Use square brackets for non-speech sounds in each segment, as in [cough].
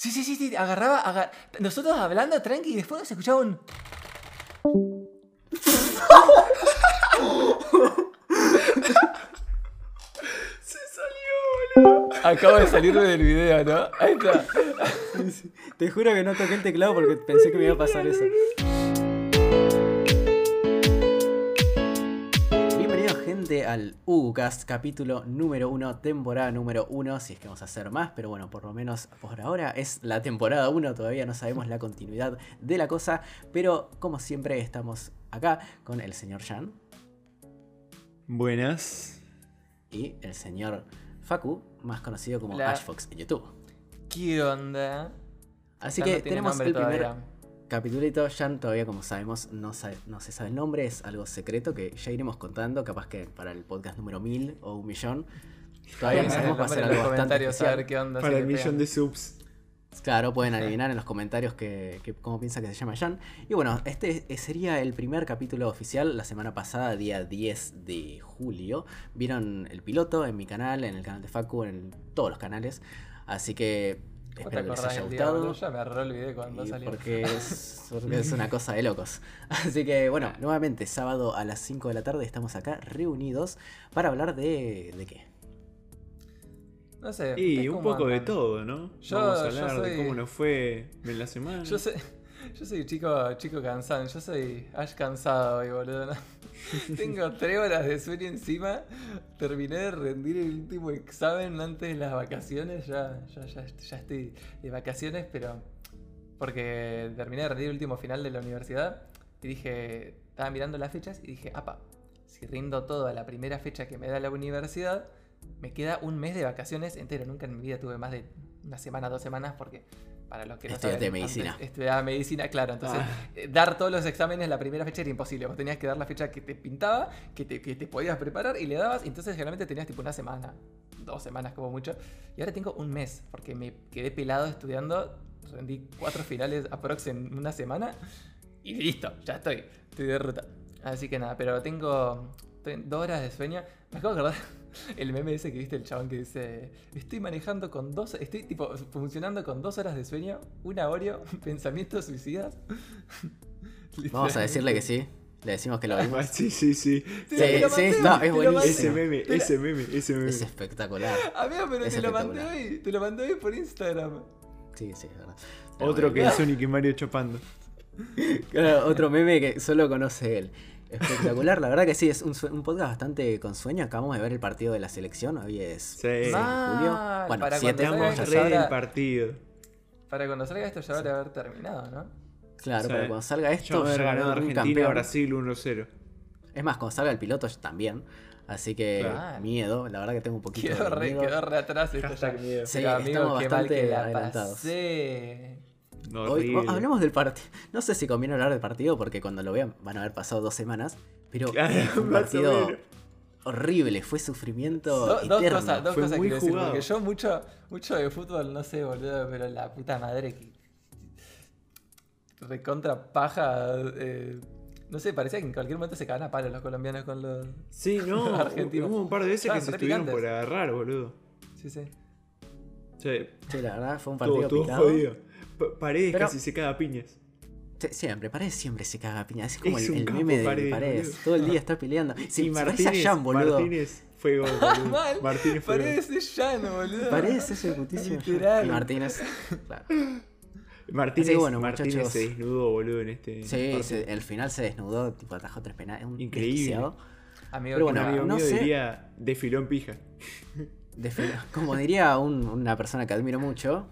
Sí, sí, sí, sí, agarraba, agar- nosotros hablando tranqui y después se escuchaba un... Se salió, boludo. Acabo de salirme del video, ¿no? Ahí está. Te juro que no toqué el teclado porque pensé que me iba a pasar eso. Gente al UCAST, capítulo número 1, temporada número 1, si es que vamos a hacer más, pero bueno, por lo menos por ahora es la temporada 1, todavía no sabemos la continuidad de la cosa, pero como siempre estamos acá con el señor Jan Buenas. y el señor Facu, más conocido como. Ashfox en YouTube. ¿Qué onda? Así Ya que no tenemos el primer todavía. Capitulito. Jan todavía, como sabemos, no, sabe- no se sabe el nombre, es algo secreto que ya iremos contando, capaz que para el podcast número 1000 o un millón. Todavía no sabemos, va a ser algo bastante comentarios a ver especial. qué onda. Para el millón de subs. Claro, pueden adivinar en los comentarios que, que- cómo piensa que se llama Jan. Y bueno, este sería el primer capítulo oficial. La semana pasada, día 10 de julio, vieron el piloto en mi canal, en el canal de Facu, en todos los canales. Así que ¿Cómo te espero que les haya gustado. Ya me olvidé cuando salió. porque es, [laughs] porque es una cosa de locos. [laughs] Así que bueno, nuevamente sábado a las 5 de la tarde estamos acá reunidos para hablar de... ¿De qué? No sé. Y ¿ustedes un poco de todo, ¿no? Yo- Vamos a yo hablar de cómo nos fue en la [laughs] semana. Yo soy, [laughs] yo soy chico, chico cansado. Yo soy Ash cansado hoy, boludo. ¿no? [laughs] Tengo tres horas de sueño encima. Terminé de rendir el último examen antes de las vacaciones. Ya, ya, ya, ya estoy de vacaciones, pero porque terminé de rendir el último final de la universidad. Y dije, estaba mirando las fechas y dije, apa, si rindo todo a la primera fecha que me da la universidad, me queda un mes de vacaciones entero. Nunca en mi vida tuve más de una semana, dos semanas, porque para los que no saben, medicina. estudiaba medicina, claro. Entonces, Ah. eh, dar todos los exámenes la primera fecha era imposible. Vos tenías que dar la fecha que te pintaba, que te, que te podías preparar y le dabas. y Entonces, generalmente tenías tipo una semana, dos semanas como mucho. Y ahora tengo un mes, porque me quedé pelado estudiando. Rendí cuatro finales aprox en una semana. Y listo, ya estoy. Estoy de ruta. Así que nada, pero tengo, tengo dos horas de sueño. Me acabo de acordar el meme ese que viste el chabón que dice: Estoy manejando con dos. Estoy tipo funcionando con dos horas de sueño, una Oreo, [laughs] pensamientos suicidas. [laughs] Vamos a decirle que sí. Le decimos que lo [laughs] vimos. Sí, sí, sí. Sí, sí, no, es buenísimo. Ese meme, ese meme, ese meme. Es espectacular. Amigo, pero Es te lo mandé hoy. Te lo mandé hoy por Instagram. Sí, sí, es verdad. Pero Otro que es Sonic y Mario chapando. Claro, otro meme que solo conoce él. Espectacular, la verdad que sí, es un, un podcast bastante con sueño. Acabamos de ver el partido de la selección, hoy es Sí. 6 de Mal, julio. Bueno, para 7 cuando Estamos salga ya esto, re ya del habrá- partido. Para cuando salga esto ya habrá haber terminado, ¿no? Claro, Sí. pero cuando salga esto, haber ya va a ganado Argentina, campeón. Brasil 1-0. Es más, cuando salga el piloto yo también. Así que Claro. miedo, la verdad que tengo un poquito Quedó de re, miedo. quedó re atrás esto ya. Sí, Pero, amigo, estamos bastante adelantados. Hoy, horrible. o- hablemos del partido. No sé si conviene hablar del partido porque cuando lo vean van a haber pasado dos semanas. Pero Claro, un partido horrible, fue sufrimiento Do- dos cosas, dos Fue cosas muy quiero decir, porque yo mucho, mucho de fútbol no sé, boludo, pero la puta madre que. Recontra paja. eh, no sé, parecía que en cualquier momento se cagaban a palo los colombianos con los. Sí, no. [laughs] Argentinos. Hubo un par de veces que se estuvieron picantes. por agarrar, boludo. Sí, sí. Sí, Sí, la verdad fue un todo, partido todo picado. jodido. Pa- Paredes Pero- casi se caga a piñas. Siempre, Paredes siempre se caga a piña. Es como Es el, un el capo meme de Paredes, Paredes. boludo. Todo el día [laughs] está peleando. Sí, y se parece Martínez, a Jan, boludo. Martínez fue gol, boludo. [laughs] Martínez fue gol. Parece llano, boludo. Paredes es el putísimo. Literal. Y Martínez. Claro. Martínez, bueno, Martínez muchachos. se desnudó, boludo, en este Sí, se- el final se desnudó, tipo atajó tres penales. Un Increíble. desquiciado. Amigo, Pero bueno, no- amigo no mío sé. diría desfiló en pija. De fe- Como diría un- una persona que admiro mucho,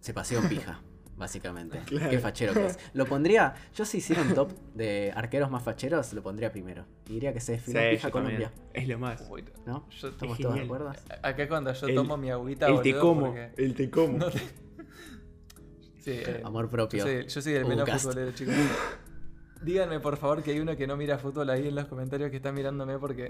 se paseó en pija, [laughs] básicamente. [laughs] Claro. Qué fachero que es. Lo pondría, yo si hiciera un top de arqueros más facheros, lo pondría primero. Y diría que se desfiló en Sí, pija yo también. Colombia. Es lo más. Uy, ¿No? Yo- ¿Estamos es todos de acuerdo? Acá cuando yo El- tomo mi agüita, El te como, porque- el te como. No te- [laughs] Sí, eh, Amor Yo propio. soy, yo soy el menos futbolero, chicos. [laughs] Díganme, por favor, que hay uno que no mira fútbol ahí en los comentarios que está mirándome porque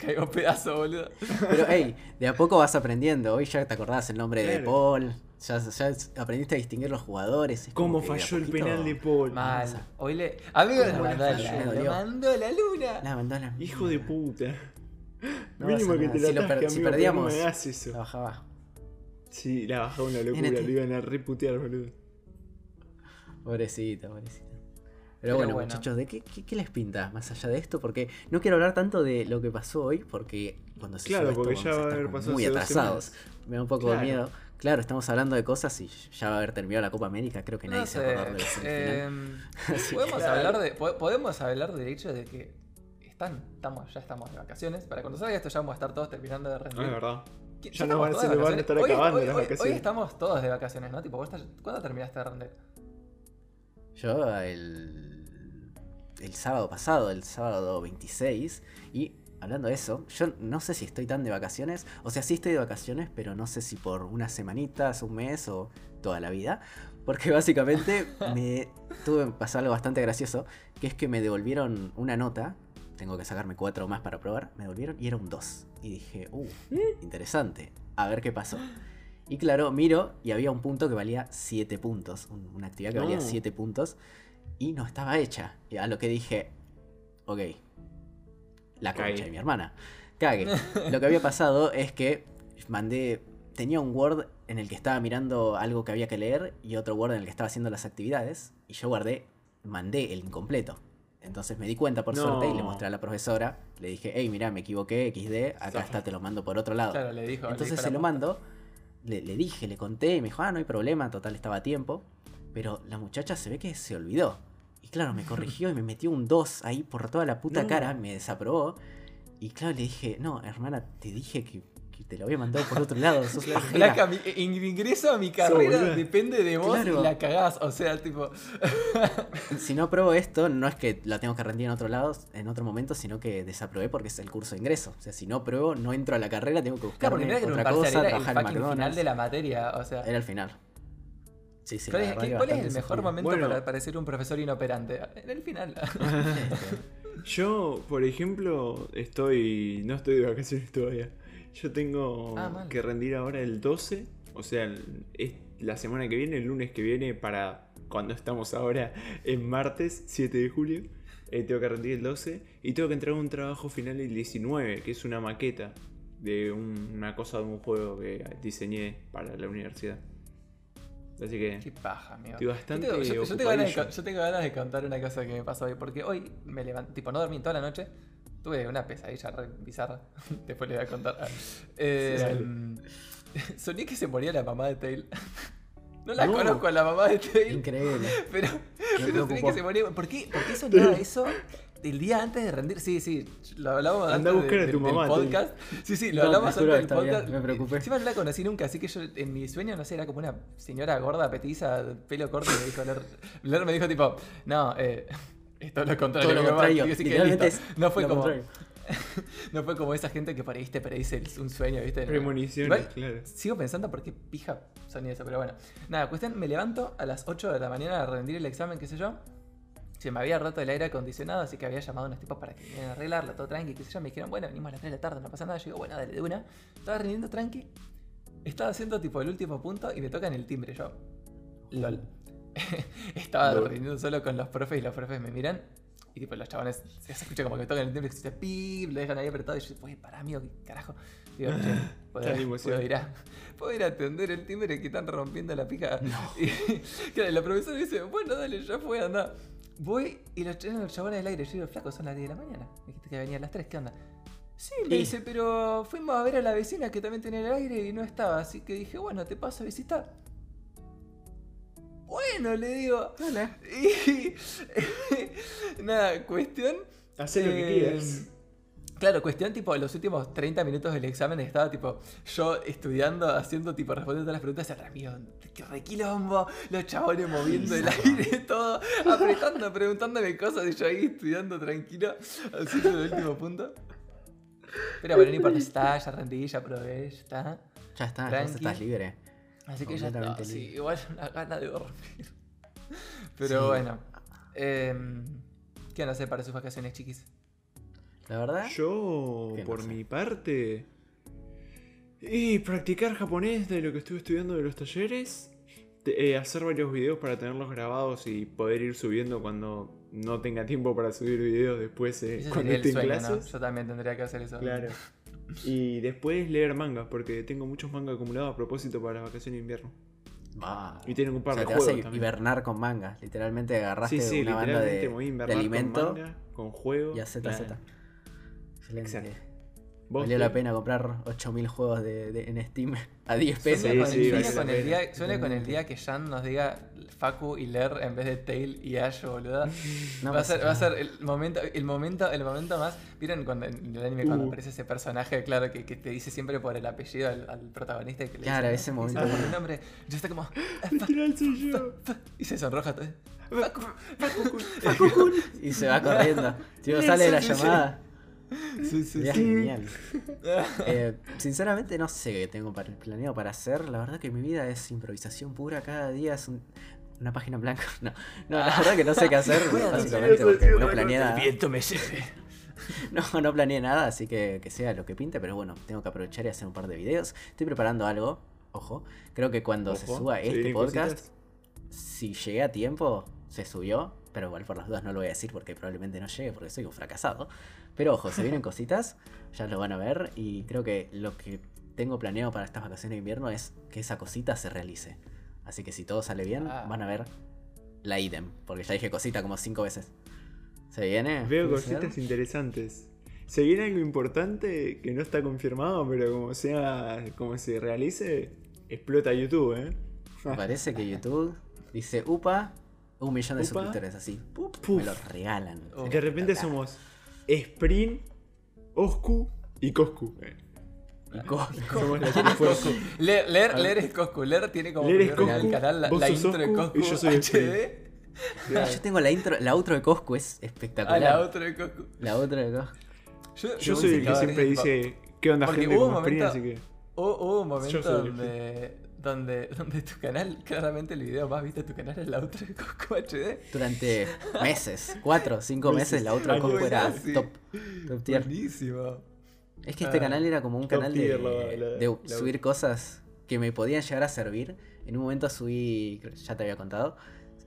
caigo pedazo, boludo. Pero hey, de a poco vas aprendiendo. Hoy ya te acordás el nombre de. Paul. Ya, ya aprendiste a distinguir los jugadores. es ¿Cómo falló el poquito- penal de Paul? Mal. Hoy le. Amigo, le ¿Cómo le mandó, mandó la luna. La mandó la Hijo de puta. No Mínimo que te la Si lo per- atasque, si perdíamos, no me hagas eso. La bajaba. Sí, la bajaba una locura, lo iban a reputear, boludo. Pobrecita, pobrecita. Pero Pero, bueno, bueno. muchachos, ¿de qué, qué, qué les pinta más allá de esto? Porque no quiero hablar tanto de lo que pasó hoy, porque cuando se Claro, porque vamos ya a va a estar haber como pasado muy atrasados. semanas. Me da un poco Claro. de miedo. Claro, estamos hablando de cosas y ya va a haber terminado la Copa América, creo que nadie No se va a acordar de la semifinal. [laughs] Así podemos, Claro. hablar de, po- podemos hablar del hecho de que están, estamos, ya estamos de vacaciones. Para cuando salga esto ya vamos a estar todos terminando de rendir. Ah, es verdad. ¿Quién- Ya estamos no van- a vacaciones? estar Hoy- acabando hoy- las hoy- vacaciones. Hoy estamos todos de vacaciones, ¿no? Tipo, estás- ¿cuándo terminaste de render? Yo el, el sábado pasado, el sábado 26, y hablando de eso, yo no sé si estoy tan de vacaciones, o sea, sí estoy de vacaciones, pero no sé si por unas semanitas, un mes o toda la vida, porque básicamente [laughs] me tuve pasó algo bastante gracioso, que es que me devolvieron una nota, tengo que sacarme cuatro más para probar, me devolvieron y era un 2. Y dije, uh, interesante, a ver qué pasó. Y claro, miro y había un punto que valía 7 puntos, un- una actividad que valía No. 7 puntos y no estaba hecha. Y a lo que dije, ok, la concha Cagué. de mi hermana. Cague. [laughs] lo que había pasado es que mandé, tenía un Word en el que estaba mirando algo que había que leer y otro Word en el que estaba haciendo las actividades y yo guardé, mandé el incompleto. Entonces me di cuenta por No. suerte y le mostré a la profesora, le dije, hey, mira, me equivoqué, XD, acá está, te lo mando por otro lado. Claro, le dijo. Entonces se lo mando, le, le dije, le conté y me dijo, ah, no hay problema, total estaba a tiempo. Pero la muchacha se ve que se olvidó. Claro, me corrigió y me metió un 2 ahí por toda la puta No. cara, me desaprobó. Y claro, le dije, no, hermana, te dije que, que te lo había mandado por otro lado, [laughs] sos pajera". Flaca, mi in- ingreso a mi carrera depende de vos Claro. y la cagás. O sea, tipo. [laughs] Si no apruebo esto, no es que la tengo que rendir en otro lado, en otro momento, sino que desaprobé porque es el curso de ingreso. O sea, si no apruebo, no entro a la carrera, tengo que Claro, era un otra cosa, era el en final de la materia. O sea. Era el final. Sí, sí, ¿Cuál, es, verdad qué- que cuál es el mejor momento Bueno. para parecer un profesor inoperante? En el final. [laughs] Yo, por ejemplo, estoy. No estoy de vacaciones todavía. Yo tengo Ah, que rendir ahora el 12. O sea, el- es la semana que viene, el lunes que viene, para cuando estamos ahora en martes, 7 de julio. eh, tengo que rendir el 12. Y tengo que entregar un trabajo final el 19, que es una maqueta de un- una cosa de un juego que diseñé para la universidad. Así que. Qué paja, amigo. Estoy bastante yo, tengo, yo- yo tengo ganas de, ocupadillo. con- yo tengo ganas de contar una cosa que me pasó hoy. Porque hoy me levanté, tipo, no dormí toda la noche. Tuve una pesadilla re bizarra. [laughs] Después le voy a contar. Eh, Dale. [laughs] soñé que se moría la mamá de Tail. [laughs] No la No. conozco a la mamá de Tail. Increíble. Pero, pero soñé que se moría. ¿Por qué, ¿Por qué soñaba eso? El día antes de rendir, sí, sí, lo hablamos Anda antes de- tu del- mamá, podcast. Sí, sí, lo No, hablamos antes del está bien, podcast. me preocupé. Encima no la conocí nunca, así que yo en mi sueño, no sé, era como una señora gorda, petiza, pelo corto, y me dijo, Lor, Lor [laughs] me dijo tipo, no, eh, esto es lo contrario. Todo lo mi mamá". contrario. No fue lo como, contrario. [laughs] no fue como esa gente que predice el- un sueño, ¿viste? Premoniciones, Igual, claro. Sigo pensando por qué pija soñé eso, pero bueno. Nada, cuestión, me levanto a las 8 de la mañana a rendir el examen, qué sé yo. Se me había roto el aire acondicionado, así que había llamado a unos tipos para que vinieran a arreglarlo, todo tranqui, qué sé yo. Me dijeron, bueno, venimos a las 3 de la tarde, no pasa nada. Yo digo, bueno, dale, de una. Estaba rindiendo tranqui. Estaba haciendo tipo el último punto y me tocan el timbre. Yo, lol. [laughs] Estaba Lol. rindiendo solo con los profes y los profes me miran. Y tipo, los chabones se escucha como que me tocan el timbre, que se pip, lo dejan ahí apretado. Y yo, pues, pará, amigo, qué carajo. Digo, che, ¿puedo, Tal emoción. puedo ir a, ¿puedo ir a atender el timbre que están rompiendo la pija? Y [laughs] claro, la profesora dice, bueno, dale, ya fue, anda. Voy y los, los chabones del aire. Yo digo, flaco, son las 10 de la mañana. Me dijiste que venía a las 3, ¿qué onda? Sí, me Sí. dice, pero fuimos a ver a la vecina que también tenía el aire y no estaba. Así que dije, bueno, te paso a visitar. Bueno, le digo. [laughs] Y [laughs] nada, cuestión. Hacé lo que eh, quieras. Claro, cuestión tipo, los últimos 30 minutos del examen estaba tipo yo estudiando, haciendo tipo, respondiendo todas las preguntas y atrás mío, qué requilombo, los chabones moviendo el aire, todo, apretando, preguntándome cosas y yo ahí estudiando tranquilo, haciendo el último punto. Pero bueno, no importa, está, ya rendí, ya probé, ya está. Ya está, ya estás libre. Así que ya está, sí, igual una gana de dormir. [laughs] Pero Sí. bueno, em, ¿qué van a hacer para sus vacaciones, chiquis? La verdad, Yo, no por sé. mi parte. Y practicar japonés de lo que estuve estudiando de los talleres. de- eh, hacer varios videos para tenerlos grabados y poder ir subiendo cuando no tenga tiempo para subir videos después eh, cuando esté en sueño, ¿no? clases. Yo también tendría que hacer eso. Claro. Y después leer manga, porque tengo muchos mangas acumulados a propósito para las vacaciones de invierno. Y tienen un par O sea, de te vas a juegos también. hibernar con manga. Literalmente agarraste Sí, sí, una banda literalmente de, me voy a de invernar alimento con manga, con juegos. y a Z. Excelente. Exacto. ¿Vos Valió la pena comprar 8000 juegos de, de- en Steam [laughs] a 10 pesos. Sí, con, sí, el día, sueña con el día que Jan nos diga Facu y Ler en vez de Tail y Ash, boludo. [laughs] No va, a ser, va a ser el momento, el momento, el momento más. ¿Vieron cuando en el anime cuando Uh. aparece ese personaje, claro, que, que te dice siempre por el apellido al, al protagonista? y Que le Claro, dice, ese "No, momento. dice por el nombre. Yo estoy como. "Ah, [laughs] fa- Literal soy yo. fa", y se sonroja todo. Y se va corriendo. Tío, sale de la llamada. [laughs] Sí, sí, sí. genial. [laughs] Eh, sinceramente no sé qué tengo para, planeado para hacer. La verdad que mi vida es improvisación pura. Cada día es un- una página en blanco. [laughs] No, no, la verdad que no sé qué hacer. básicamente porque no planeé nada. No, no planeé nada, así que que sea lo que pinte. Pero bueno, tengo que aprovechar y hacer un par de videos. Estoy preparando algo. Ojo. Creo que cuando se suba ¿se este podcast, cositas? si llegué a tiempo, se subió. Pero igual por las dudas no lo voy a decir porque probablemente no llegue porque soy un fracasado. Pero ojo, se vienen cositas, ya lo van a ver. Y creo que lo que tengo planeado para estas vacaciones de invierno es que esa cosita se realice. Así que si todo sale bien, Ah. van a ver la idem. Porque ya dije cosita como cinco veces. ¿Se viene? Veo cositas interesantes. Se viene algo importante que no está confirmado, pero como sea, como se realice, explota YouTube, ¿eh? Me parece que YouTube dice UPA, un millón de Upa. suscriptores así. Puf. Me lo regalan. Oh. De repente somos Sprint, Oscu y Coscu. Y co- [laughs] Somos la triple fuerza. Leer, leer, leer es Coscu. Leer tiene como Leer es primero en Coscu, el canal la, la intro de Coscu Coscu. y yo soy [laughs] HD. Yo tengo la intro, la outro de Coscu es Ah, espectacular. la otra de Coscu. La outro de Coscu. Yo, Yo soy el que siempre dice, ¿qué onda Porque gente hubo un momento- Así que... Hubo, hubo un Yo momento soy el donde, donde, [laughs] donde tu canal, claramente el video más visto de tu canal es la de Coscu HD. Durante meses, cuatro, cinco Meses, la años. Coscu era Sí. top, top tier. Buenísimo. Es que este Ah, canal era como un canal de, tier, la- la- de la- subir cosas que me podían llegar a servir. En un momento subí, ya te había contado,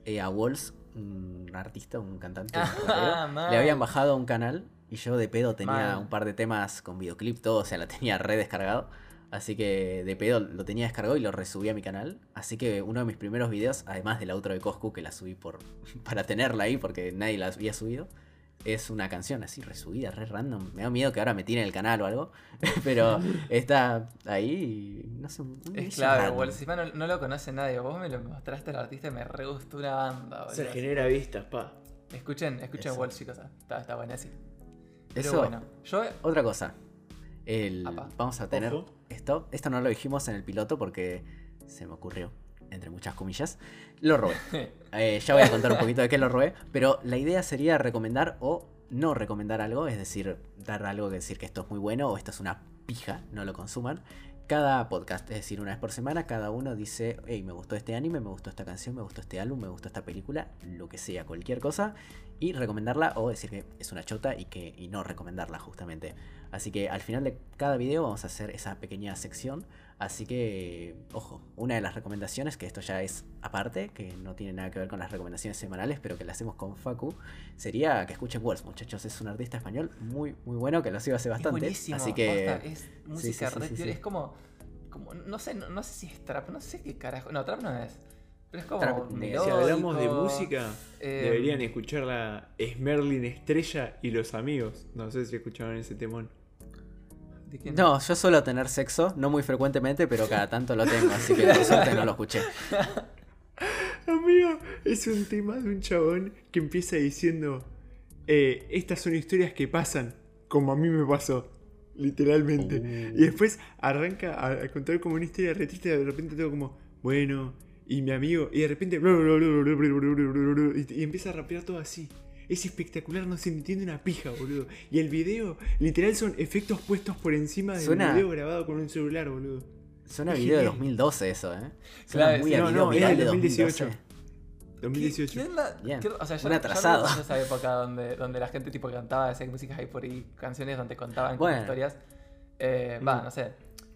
eh, a Walls, un artista, un cantante. Ah. [laughs] Le habían bajado a un canal y yo de pedo tenía un par de temas con videoclip, todo, o sea, la tenía re descargado. Así que de pedo lo tenía descargado y lo resubí a mi canal. Así que uno de mis primeros videos, además del outro de Coscu, que la subí por [laughs] para tenerla ahí porque nadie la había subido, es una canción así resubida, re random. Me da miedo que ahora me tiren el canal o algo. [laughs] Pero está ahí y no sé. Es random. igual. Encima no, no lo conoce nadie. Vos me lo mostraste al artista y me re gustó una banda, Se boludo. genera vistas, pa. Escuchen, escuchen. Wall, chicos. ah, Está, está buena así. Pero Eso, bueno, yo. otra cosa. El, vamos a tener Ojo. Esto. Esto no lo dijimos en el piloto porque se me ocurrió, entre muchas comillas. Lo robé. [laughs] Eh, ya voy a contar un poquito de qué lo robé, pero la idea sería recomendar o no recomendar algo, es decir, dar algo que decir que esto es muy bueno o esto es una pija, no lo consuman. Cada podcast, es decir, una vez por semana, cada uno dice, hey, me gustó este anime, me gustó esta canción, me gustó este álbum, me gustó esta película, lo que sea, cualquier cosa, y recomendarla o decir que es una chota y que y no recomendarla justamente. Así que al final de cada video vamos a hacer esa pequeña sección. Así que, ojo, una de las recomendaciones, que esto ya es aparte, que no tiene nada que ver con las recomendaciones semanales, pero que la hacemos con Facu, sería que escuchen Walls, muchachos. Es un artista español muy, muy bueno, que lo sigo hace Es bastante. buenísimo. así que. es música sí, sí. Es como. como no sé, no, no sé si es trap, no sé qué carajo. No, trap no es. Pero es como. Si hablamos de música, eh, deberían escuchar la Smerlin Estrella y los amigos. No sé si escucharon ese temón. No, yo suelo tener sexo, no muy frecuentemente, pero cada [laughs] tanto lo tengo, así que por suerte no lo escuché. [laughs] Amigo, es un tema de un chabón que empieza diciendo: eh, Estas son historias que pasan, como a mí me pasó. Literalmente. Uh. Y después arranca a, contar como una historia re triste. De repente todo como, bueno, y mi amigo. Y de repente. Y, y empieza a rapear todo así. Es espectacular, no se entiende una pija, boludo. Y el video, literal, son efectos puestos por encima del Suena- video grabado con un celular, boludo. Suena Es video de genial. 2012 eso, ¿eh? Suena Claro, muy no, video no, viral es de del 2018. 2018. 2018. ¿Quién la- Bien. qué- o sea, yo, Un yo atrasado. recuerdo esa época donde, donde la gente tipo cantaba, hacía música ahí por ahí, canciones donde contaban Bueno. historias. Eh, Va, Mm. no sé.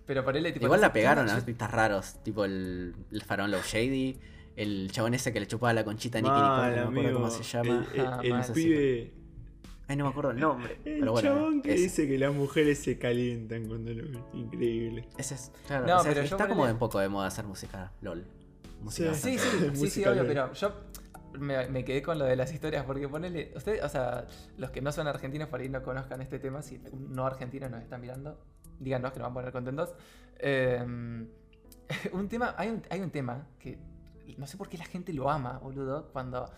Pero por él tipo. Igual la pegaron a artistas raros, tipo el, el Farón Low Shady, el chabón ese que le chupaba la conchita a Nicky Nicole, no me acuerdo cómo se llama. El, el- Ah, el mal. pibe. Ay, no me acuerdo el nombre. El Pero bueno, chabón que ese. dice que las mujeres se calientan cuando lo ven. Increíble. Ese es, claro, No, o sea, pero está como un poco de moda hacer música LOL. Música Sí. Sí, sí, [laughs] sí, obvio, pero yo me, me quedé con lo de las historias porque ponele, ustedes, o sea, los que no son argentinos por ahí no conozcan este tema, si un no argentino nos está mirando, díganos que nos van a poner contentos. Eh, [laughs] un tema, hay un, hay un tema que no sé por qué la gente lo ama, boludo, cuando...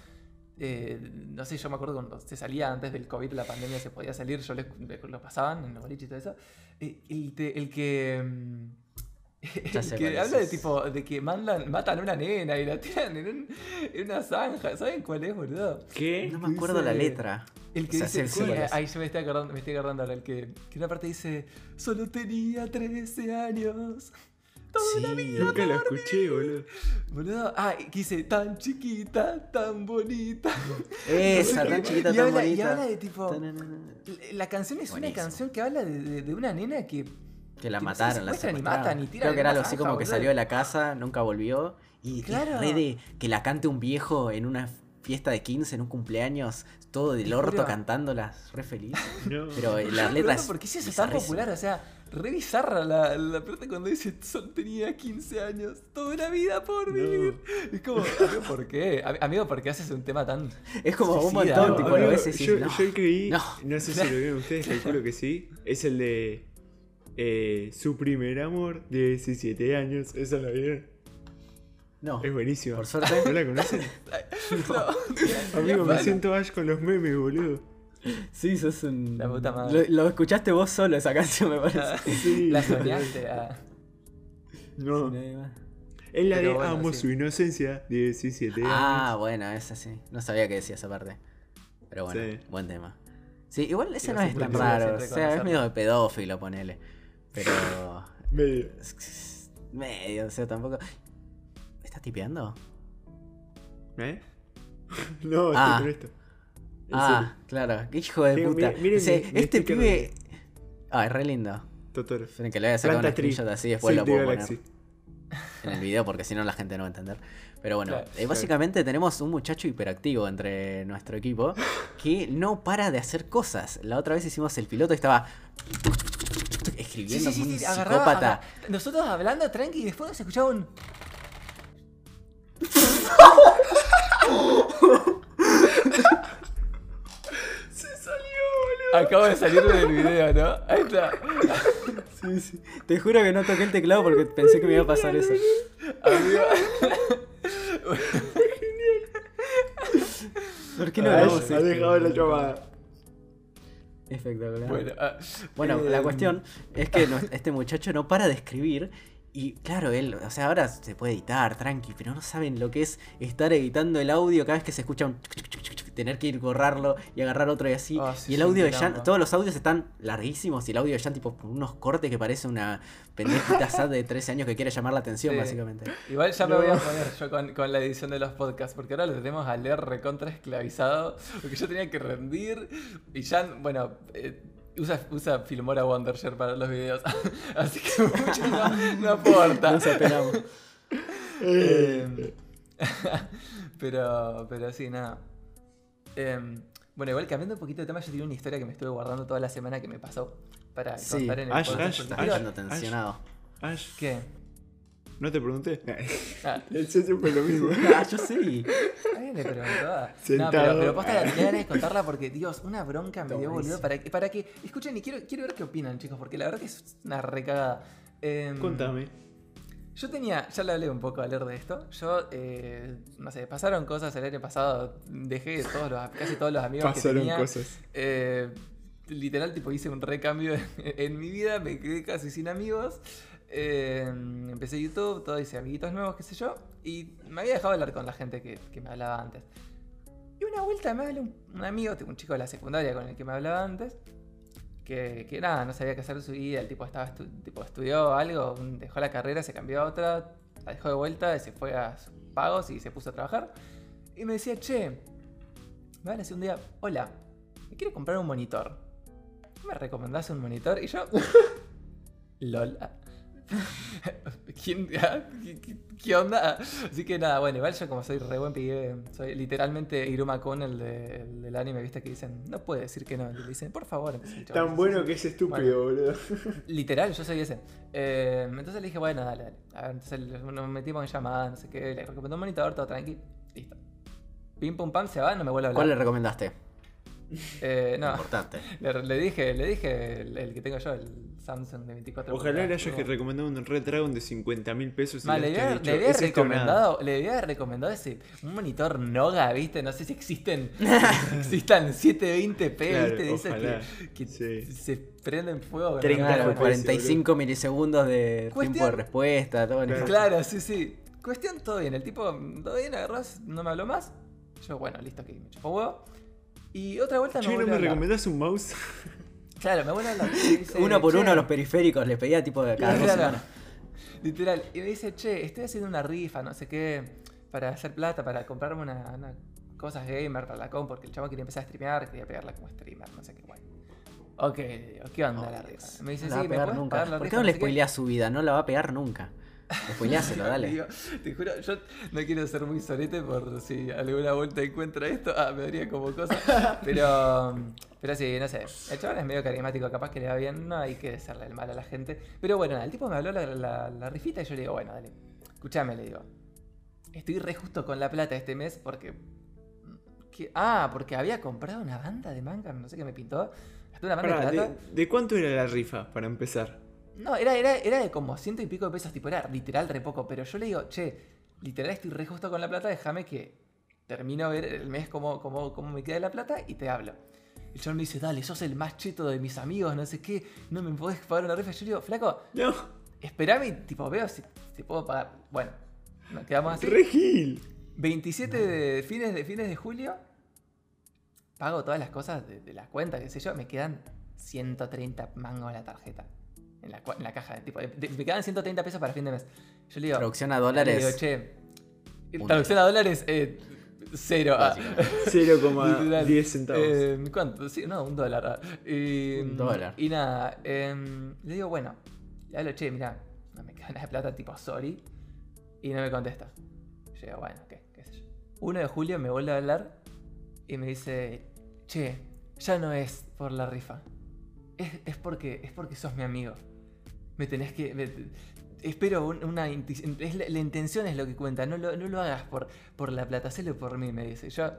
eh, no sé, yo me acuerdo cuando se salía antes del COVID, la pandemia se podía salir, yo lo pasaban en los boliches y todo eso. Eh, el, el que... Ya el sé [laughs] que habla de tipo de que mandan, matan a una nena y la tiran en, un- en una zanja. ¿Saben cuál es, boludo? ¿Qué? No me acuerdo la dice- letra. El que O sea, dice. sí, sí, sí, cuál es. ahí yo me estoy acordando, me estoy acordando ahora. El que, que una parte dice. Solo tenía 13 años. Sí. Nunca lo escuché, boludo. Boludo. Ah, y que dice tan chiquita, tan bonita. Esa, [laughs] tan chiquita, y tan habla, Y bonita. habla de tipo. La canción es Buenísimo. una canción que habla de, de- de una nena que. Que la mataron, la secuestran y secuestraron. matan y tiran Creo que era algo así como que salió de la casa, nunca volvió. Y es Claro. re de que la cante un viejo en una fiesta de 15, en un cumpleaños, todo del orto juro. cantándolas, re feliz. [laughs] No. Pero eh, la letra es ¿Por qué se hizo tan popular? O sea, re bizarra la, la parte cuando dice solo tenía 15 años, toda una vida por No. vivir. Es como, amigo, ¿por qué? Am- Amigo, ¿por qué haces un tema tan. Es como un Suicida, montón, ¿no? tipo, Amigo, lo ves y decís, yo, no. yo el que vi, no, no. sé si lo vieron ustedes, [laughs] calculo que sí, es el de eh, su primer amor de 17 años. ¿Eso lo vieron? No, Es buenísimo. por suerte. ¿No la conocen? [laughs] No, Amigo, me siento Ash con los memes, boludo. Sí, sos un. La puta madre. Lo, lo escuchaste vos solo esa canción, me parece. Ah, Sí. La soñaste. ah. No. Es la Pero de bueno, Amo sí. su inocencia de 17 años. Ah, bueno, esa sí. No sabía que decía esa parte. Pero bueno, Sí. buen tema. Sí, igual ese no es tan raro. O sea, es medio de pedófilo, ponele. Pero. Medio. Medio, o sea, tampoco. ¿Estás tipeando? ¿Eh? [laughs] No, estoy Ah. con esto. Ah, claro. Qué hijo de puta. miren- O sea, mi- este pibe. Ah, es re lindo. Totoro. Esperen que le voy a sacar un Planta screenshot así, después lo the puedo poner en el video porque si no la gente no va a entender. Pero bueno, Claro, eh, claro. básicamente tenemos un muchacho hiperactivo entre nuestro equipo que no para de hacer cosas. La otra vez hicimos el piloto y estaba escribiendo sí, sí, como un sí, agarraba- psicópata. agarra- Nosotros hablando tranqui y después se escuchaba un. Se salió, boludo. Acabo de salir del video, ¿no? Ahí está. Sí, sí. Te juro que no toqué el teclado porque pensé que me iba a pasar eso. Amigo. ¿Por qué no grabamos ha dejado la llamada. Espectacular. Bueno, ah, Bueno, eh, la cuestión es que no- este muchacho no para de escribir y claro, él, o sea, ahora se puede editar, tranqui, pero no saben lo que es estar editando el audio cada vez que se escucha un chuc, chuc, chuc, tener que ir borrarlo y agarrar otro y así. Ah, sí, y el audio de Jan, todos los audios están larguísimos y el audio de Jan tipo unos cortes que parece una pendejita sad de 13 años que quiere llamar la atención Sí. básicamente. Igual ya me voy a poner yo con, con la edición de los podcasts, porque ahora lo tenemos a leer recontra esclavizado, porque yo tenía que rendir y ya, bueno, eh, usa, usa Filmora Wondershare para los videos, [laughs] así que mucho no, no aporta. Nos apelamos. [laughs] Eh, [laughs] pero, pero sí, nada. Em, bueno, igual cambiando un poquito de tema, yo tenía una historia que me estuve guardando toda la semana que me pasó para Sí. contar en el Ash, podcast. Ash, Ash. quedando tensionado. Ash, ¿Qué? ¿No te pregunté? Ah, El César fue lo [laughs] mismo. Ah, yo sí. Alguien le preguntó. No, pero, pero posta la tenía ganas de contarla porque, Dios, una bronca me dio boludo. Para que, para que. Escuchen y quiero, quiero ver qué opinan, chicos, porque la verdad que es una recagada. Em, Contame. Yo tenía, ya le hablé un poco a leer de esto. Yo, eh, no sé, pasaron cosas el año pasado. Dejé todos los, casi todos los amigos que Pasaron tenía. cosas. Eh, literal, tipo, hice un recambio en, en mi vida, me quedé casi sin amigos. Eh, empecé YouTube, todo, hice amiguitos nuevos, qué sé yo. Y me había dejado hablar con la gente que, que me hablaba antes. Y una vuelta me habla un, un amigo, un chico de la secundaria con el que me hablaba antes. Que, que nada, no sabía qué hacer su vida. El tipo, estaba estu- tipo estudió algo, dejó la carrera, se cambió a otra, la dejó de vuelta, se fue a sus pagos y se puso a trabajar. Y me decía, che, me van a decir un día, hola, me quiero comprar un monitor. ¿Me recomendás un monitor? Y yo, [laughs] lol. [laughs] ¿quién, ah, ¿Qué, qué, qué onda? Así que nada, bueno, igual yo como soy re buen pibe, soy literalmente Iruma Kun, el, de- el del anime, viste, que dicen, no puede decir que no. Le dicen, por favor. Entonces, Tan bueno "Sí, que sí". es estúpido, boludo. [laughs] Literal, yo soy ese. Eh, entonces le dije, bueno, dale, dale. A ver, entonces nos metimos en llamada, no sé qué, le recomendó un monitor, todo tranqui, listo. Pim pum pam, se va, no me vuelve a ¿Cuál le hablar. recomendaste? Eh, [laughs] no, Importante. [laughs] le, le dije, le dije el, el que tengo yo, el Samsung de 24 Ojalá le hayas tipo. recomendado un Red Dragon de 50 mil pesos y Ma, le había, dicho, le había "¿Es esto o nada?". recomendado, le había recomendado ese un monitor Noga, ¿viste? No sé si existen [laughs] existan 720p, Claro, ¿viste? De esos que, que sí. se prenden fuego. con 30 la Claro, mano. FPS, 45 milisegundos de Cuestión- tiempo de respuesta, todo Claro. Claro, sí, sí. Cuestión, todo bien. El tipo, todo bien, agarrás, no me habló más. Yo, bueno, listo, aquí me chupó huevo. Y otra vuelta me Che, ¿no me recomendás un mouse? [laughs] Claro, me vuelve a hablar. y dice, Uno por "Che". uno los periféricos, le pedía tipo de cada dos semanas. Literal. Y me dice, che, estoy haciendo una rifa, no sé qué, para hacer plata, para comprarme una, una cosas gamer para la com, porque el chavo quería empezar a streamear, quería pegarla como streamer, no sé qué, bueno. Ok, ¿qué onda la rifa? Me dice, no la va sí, a ¿me pegar puedes nunca. pagar la ¿Por rifa? qué no le sé qué?". spoileás su vida? No la va a pegar nunca. [laughs] Le dale. digo, te juro, yo no quiero ser muy sorete por si alguna vuelta encuentra esto. Ah, me daría como cosa. Pero, pero sí, no sé. El chaval es medio carismático, capaz que le va bien. No hay que hacerle el mal a la gente. Pero bueno, el tipo me habló la, la, la rifita y yo le digo, bueno, dale. Escuchame, le digo. Estoy re justo con la plata este mes porque. ¿Qué? Ah, porque había comprado una banda de manga, no sé qué me pintó. Una banda Pará, de ¿de, plata. de cuánto era la rifa para empezar? No, era, era, era de como ciento y pico de pesos, tipo, era literal re poco. Pero yo le digo, che, literal estoy re justo con la plata, déjame que termino de ver el mes cómo, cómo, cómo me queda la plata y te hablo. El chabón me dice, dale, sos el más cheto de mis amigos, no sé qué, no me podés pagar una rifa. Yo le digo, flaco, No, esperame y tipo, veo si te puedo pagar. Bueno, nos quedamos así. re gil. 27 de fines, de fines de julio, pago todas las cosas de, de la cuenta, qué sé yo, me quedan 130 mangos en la tarjeta. En la, en la caja, tipo, de- de- me quedan 130 pesos para fin de mes. Yo le digo, Traducción a le digo, dólares. che, traducción a dólares, eh, cero. ah. [laughs] Literal. 0,10 centavos. Eh, ¿Cuánto? Sí, no, un dólar. ah. Y, Un dólar. Y nada, em, le digo, bueno, le hablo, che, mira, no me queda nada de plata, tipo, sorry. Y no me contesta. Yo digo, bueno, qué, qué sé yo. 1 de julio me vuelve a hablar y me dice, che, ya no es por la rifa. Es, es porque, es porque sos mi amigo. Me tenés que... me- espero un- una... es la, la intención es lo que cuenta. No lo, no lo hagas por, por la plata, hacelo por mí, me dice. Yo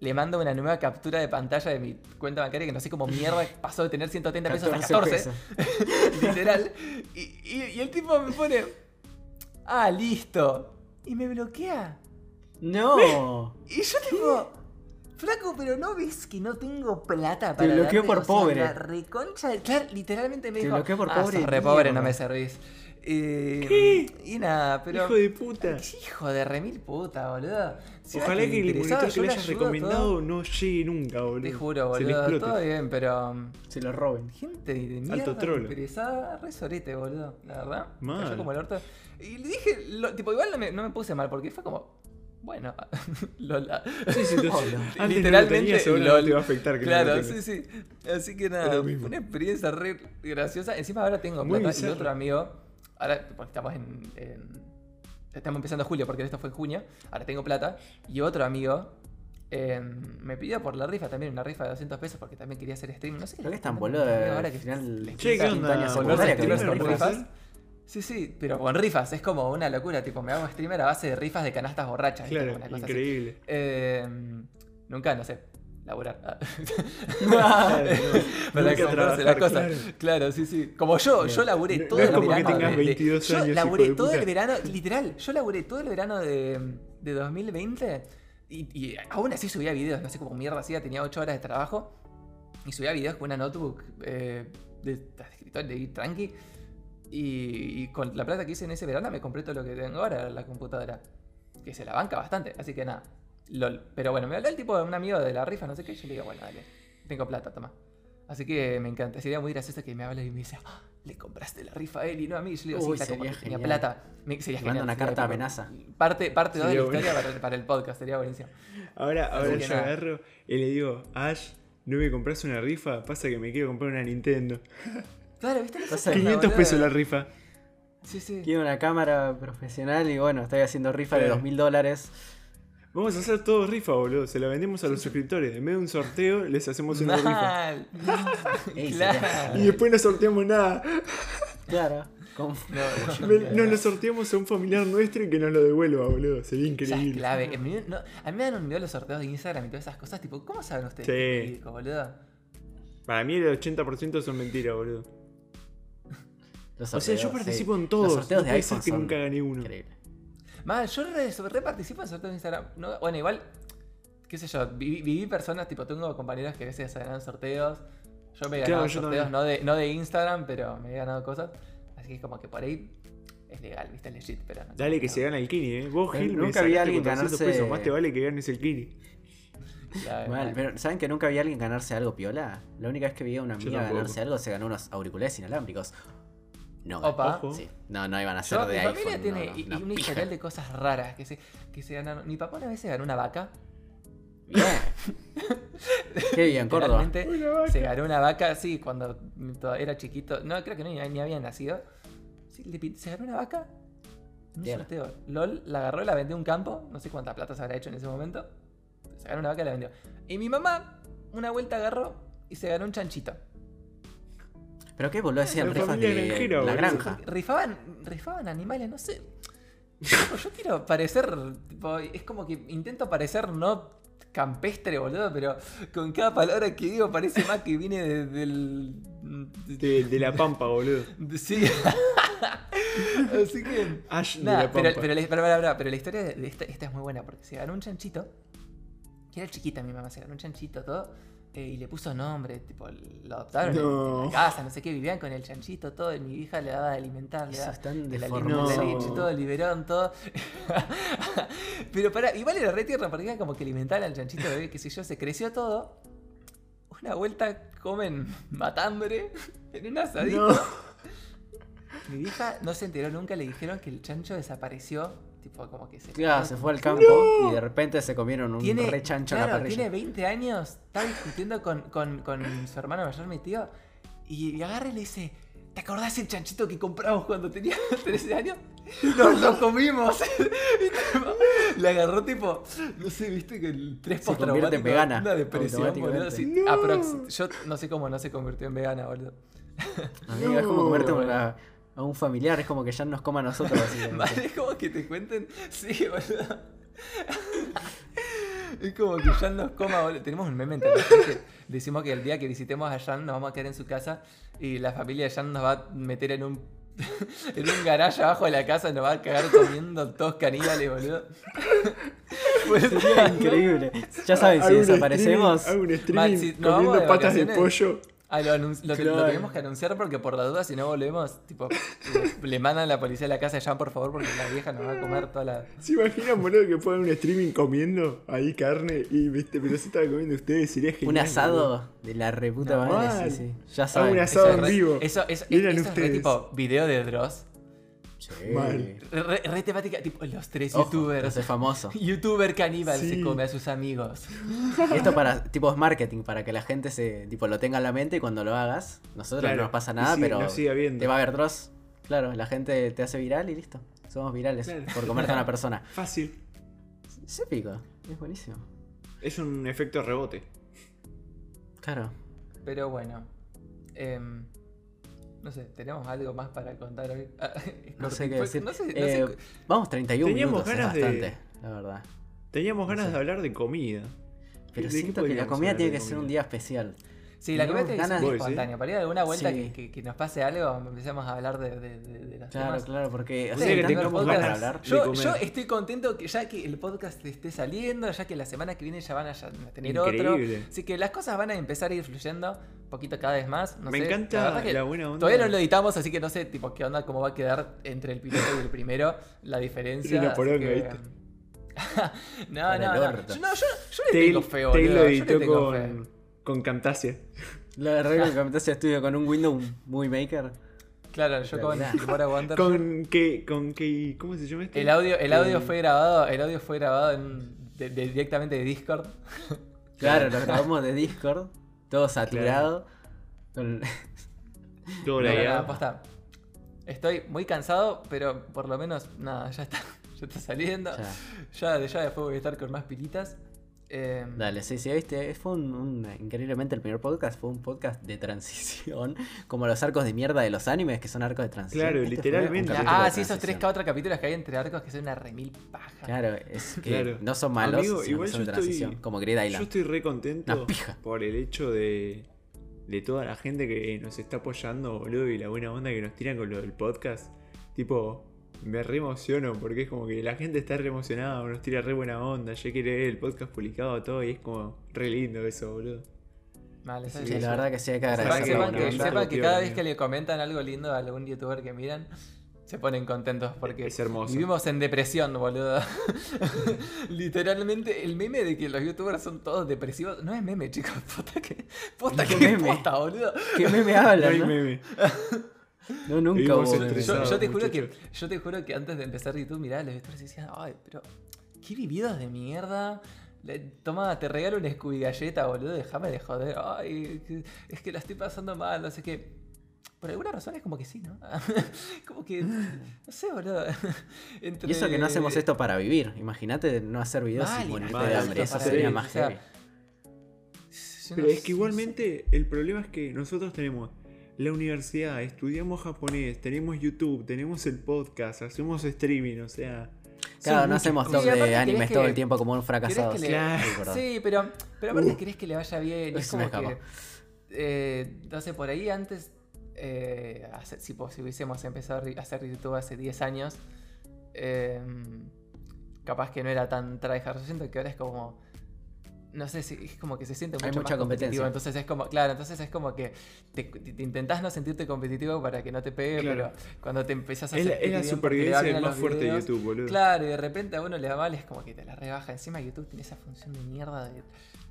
le mando una nueva captura de pantalla de mi cuenta bancaria que no sé cómo mierda [laughs] pasó de tener 130 pesos a 14. pesos. [laughs] literal. Y, y- y el tipo me pone... Ah, listo. Y me bloquea. No. Y yo tipo, flaco, pero no ves que no tengo plata Te para bloqueó darte? por O sea, pobre. la reconcha, claro, literalmente me Te dijo, bloqueó por ah, pobre sos re mierda". pobre, no me servís. Eh, ¿Qué? Y nada, pero... Hijo de puta. Hijo de remil puta, boludo. Si Ojalá que el monitor que le hayas recomendado todo. no llegue nunca, boludo. Te juro, Se boludo, explote. todo bien, pero... Se lo roben. Gente de mierda Alto trolo. interesada, re sorete, boludo, la verdad. Mal. Cayó como el orto. Y le dije, lo- tipo, igual no me, no me puse mal, porque fue como, bueno, [laughs] Lola. Sí, sí, Hola. antes no lo Literalmente, lol. te va a afectar que Claro, no sí, sí. Así que nada, una experiencia re graciosa. Encima ahora tengo Muy plata y otro amigo, ahora porque estamos en, en- Estamos empezando julio porque esto fue en junio. Ahora tengo plata. Y otro amigo eh, me pidió por la rifa también, una rifa de 200 pesos porque también quería hacer stream. No sé qué Creo que es tan boludo. Al ahora que final. les Che, ¿qué onda? Volver a streamer con rifas. Sí, sí, pero con rifas. Es como una locura. Tipo, me hago streamer a base de rifas de canastas borrachas. Claro, una cosa increíble. Eh, nunca, no sé, laburar. Ah. [laughs] Claro, [laughs] Para Nunca comprarse las cosas. claro. Claro. sí, sí. Como yo, yo laburé No- todo no el como que verano. tengas de- de- 22 yo años, hijo laburé todo puta. el verano, literal, yo laburé todo el verano de, de 2020 y, y aún así subía videos, no sé cómo mierda hacía, tenía 8 horas de trabajo y subía videos con una notebook eh, de, de de tranqui. Y, y con la plata que hice en ese verano me compré todo lo que tengo ahora, la computadora. Que se la banca bastante, así que nada. LOL. Pero bueno, me habló el tipo de un amigo de la rifa, no sé qué, y yo le digo, bueno, dale, tengo plata, toma. Así que me encanta, sería muy gracioso que me hable y me dice, "Ah, le compraste la rifa a él y no a mí. Yo le digo, Uy, sí, sería tenía genial. plata. Me, sería Te manda genial, una sería carta de amenaza. Parte, parte de la historia para, el- para el podcast, sería buenísimo. Ahora, ahora yo nada. agarro y le digo, Ash, ¿no me compras una rifa? Pasa que me quiero comprar una Nintendo. [laughs] Claro, ¿viste? No sé Pasa qué onda, 500 boludo. pesos la rifa. Sí, sí. Quiero una cámara profesional y bueno, estoy haciendo rifa de Claro. dos mil dólares. Vamos a hacer todo rifa, boludo. Se la vendemos a los suscriptores. En vez de un sorteo, les hacemos una rifa. Mal. [laughs] Ey, claro. Y después no sorteamos nada. Claro. con- [laughs] No, Me- Nos lo sorteamos a un familiar nuestro y que nos lo devuelva, boludo. Sería Esa es increíble. clave. Mi- no, a mí me dan un miedo los sorteos de Instagram y todas esas cosas. Tipo, ¿cómo saben ustedes? Sí. verídico, boludo? Para mí el 80% son mentiras, boludo. Los O sea, yo participo sí. en todos. Los sorteos no de puede iPhone ser que son nunca gané uno. increíbles. Mal, yo re, re participo en sorteos de Instagram. No, bueno, igual, qué sé yo, viví, viví personas, tipo, tengo compañeros que a veces ganan sorteos. Yo me he ganado sorteos, no de, no de Instagram, pero me he ganado cosas. Así que es como que por ahí es legal, viste, es legit, pero no. Dale que no, se gana el Kini, eh. Vos, Gil, nunca me vi a sacaste alguien 400 ganarse- pesos. Más te vale que ganes el Kini. Mal, pero ¿saben que nunca vi a alguien ganarse algo piola? La única vez que vi a una amiga ganarse algo se ganó unos auriculares inalámbricos. No, Opa. Sí. no, no iban a ser Yo, de mi iPhone. familia tiene no, no, y- una y un historial de cosas raras que se, que se ganaron. Mi papá una vez se ganó una vaca. Bien. [laughs] Qué bien, Córdoba. Literalmente Una vaca. se ganó una vaca, sí, cuando era chiquito. No, creo que no, ni, ni había nacido. Sí, le se ganó una vaca. Un Bien. sorteo. LOL la agarró y la vendió a un campo. No sé cuánta plata se habrá hecho en ese momento. Se ganó una vaca y la vendió. Y mi mamá, una vuelta agarró y se ganó un chanchito. ¿Pero qué boludo? Decían La rifas de la granja. Rifaban, rifaban animales, no sé. Yo quiero parecer. tipo, es como que intento parecer no campestre, boludo, pero con cada palabra que digo parece más que viene de- del. De, de la pampa, boludo. sí. [laughs] Así que. Ash de pero, pero, la, pero, pero- pero la historia de esta, esta es muy buena porque se ganó un chanchito. Que era chiquita mi mamá, se ganó un chanchito todo. Eh, y le puso nombre, tipo, lo adoptaron en- No. en la casa, no sé qué, vivían con el chanchito, todo. Y mi hija le daba de alimentar, le daba de la leche, todo, el biberón, todo. [laughs] Pero para, igual era re tierno porque era como que alimentaban al chanchito bebé, qué sé yo, se creció todo. Una vuelta comen matambre en un asadito. No. Mi vieja no se enteró nunca, le dijeron que el chancho desapareció. Tipo, como que se. Claro, se fue al campo y de repente se comieron un Tiene, re chancho en la claro, parrilla. tiene 20 años, está discutiendo con, con, con su hermano mayor, mi tío, y, y agarra y le dice, ¿te acordás el chanchito que compramos cuando tenía [laughs] 13 años? ¡Nos lo comimos! [laughs] Le agarró tipo, no sé, viste que el tres Se convierte en vegana, Una depresión, boludo. automáticamente. sí, No. aprox- yo no sé cómo no se convirtió en vegana, boludo. Amigo, es como comerte No. una- a un familiar, es como que ya nos coma a nosotros. [laughs] Vale, es como que te cuenten. Sí, boludo. [laughs] Es como que Jan nos coma, boludo. Tenemos un meme en televisión que decimos que el día que visitemos a Jan nos vamos a quedar en su casa y la familia de Jan nos va a meter en un [laughs] en un garaje abajo de la casa y nos va a cagar comiendo todos caníbales, boludo. Pues, Sería increíble. Ya saben, si desaparecemos. streaming- Hago un streaming si nos vamos comiendo de patas de pollo. Ah, lo, lo- tenemos que anunciar porque por la duda, si no volvemos, tipo, le, mandan a la policía a la casa de por favor, porque la vieja nos va a comer toda la. ¿Se imaginan, boludo, que puedan un streaming comiendo ahí carne y viste, pero se estaba comiendo ustedes? Sería genial. Un boludo. asado de la reputa No, madre, mal. sí, sí. Ya Hago saben. un asado en re- vivo. Eso, eso, eso es re tipo video de Dross. Sí. Mal. Re, re temática, tipo los tres Ojo, youtubers. ese famoso. [laughs] Youtuber caníbal Sí. se come a sus amigos. Esto para, tipo, es marketing, para que la gente se, tipo, lo tenga en la mente y cuando lo hagas, nosotros Claro, no nos pasa nada, pero te va a ver Dross. Claro, la gente te hace viral y listo. Somos virales Claro. por comerte a una persona. [laughs] Fácil. Es épico, es buenísimo. Es un efecto rebote. Claro. Pero bueno. em, no sé, ¿tenemos algo más para contar hoy? [laughs] Ah, es No sé qué decir. No sé, no Eh, sé- Vamos, 31 Teníamos minutos, es ganas de- bastante, la verdad. Teníamos ganas sé. de hablar de comida. Pero ¿De qué siento que la comida tiene que ser un día especial. Sí, la comida tiene que ser ganas- ¿Vos espontánea. Para ir a alguna vuelta Sí. que, que- que nos pase algo, empecemos a hablar de, de, de, de Claro, temas. claro, porque o Sí, sea, que tengamos ganas. hablar. de Yo, comer. yo estoy contento que ya que el podcast esté saliendo, ya que la semana que viene ya van a, ya van a tener otro. Increíble. Así que las cosas van a empezar a ir fluyendo un poquito cada vez más. No Me sé, encanta la verdad que la buena onda. Todavía no lo editamos, así que no sé tipo qué onda, cómo va a quedar entre el piloto y el primero, la diferencia. Que- ¿viste? [laughs] no, no, no. orto. Yo, no, yo, yo le tengo feo, editó con, con Camtasia. Lo agarré con Camtasia Studio con un Windows Movie Maker. Claro, yo con Claro. Filmora Wonder. Con que, con que, ¿cómo se llama este? El audio, el audio Con- fue grabado, el audio fue grabado en- de- de- directamente de Discord. Claro, lo grabamos de Discord, todo saturado. Con- [laughs] Todo No. Estoy muy cansado, pero por lo menos, nada, ya está, [laughs] ya está saliendo. Ya. Ya, ya después voy a estar con más pilitas. Eh, Dale, sí, sí, viste, fue un, un- increíblemente el primer podcast, fue un podcast de transición, [laughs] como los arcos de mierda de los animes que son arcos de transición. Claro, Este literalmente. ah, sí, esos tres cuatro capítulos que hay entre arcos que son una remil paja. Claro, es [laughs] que Claro. no son malos, Amigo, sino igual que son yo de estoy- transición, como Yo Island. estoy re contento Una pija. por el hecho de, de toda la gente que nos está apoyando, boludo, y la buena onda que nos tiran con lo del podcast. Tipo, me re emociono porque es como que la gente está re emocionada, nos tira re buena onda, ya quiere ver el podcast publicado, todo, y es como re lindo eso, boludo. Mal, eso Sí, es Sí, la verdad que sí hay que agradecer sepan que, sepan que cada vez que le comentan algo lindo a algún youtuber que miran, se ponen contentos porque Es hermoso. vivimos en depresión, boludo. [laughs] Literalmente, el meme de que los youtubers son todos depresivos no es meme, chicos. [laughs] Posta que, posta ¿Qué que meme? posta, boludo. ¿Qué meme No hablan, hay no? meme. [laughs] No, nunca estresados. Yo, yo te juro que, yo te juro que antes de empezar YouTube, miraba los youtubers y decían, ay, pero qué vividos de mierda. Le- Toma, te regalo una Scooby galleta, boludo, déjame de joder. Ay, es que la estoy pasando mal, no sé qué. Por alguna razón es como que sí, ¿no? [laughs] como que, no sé, boludo. [laughs] Entre- Y eso que no hacemos esto para vivir. Imagínate no hacer videos Mal, y morirte de hambre. Eso sería vivir, más o sea, heavy. Yo Pero no es que igualmente el problema es que nosotros tenemos la universidad, estudiamos japonés, tenemos YouTube, tenemos el podcast, hacemos streaming, o sea... Claro, no hacemos top de animes que- todo el tiempo como un ¿Querés fracasado. le- Claro. Sí, pero, pero aparte Uh. querés que le vaya bien. Es como que. Eh, no sé, por ahí antes. eh, hace- si, si hubiésemos empezado a hacer YouTube hace 10 años. eh, capaz que no era tan tryhard. Yo siento que ahora es como. No sé si es como que se siente mucho Hay más mucha competitivo. competencia. Entonces es como, claro, entonces es como que te, te intentás no sentirte competitivo para que no te pegue, Claro. pero cuando te empezás a Es la, sentir es la bien porque le va supervivencia bien a del los más fuerte de videos, YouTube, boludo. Claro, y de repente a uno le va mal, es como que te la rebaja. Encima YouTube tiene esa función de mierda de.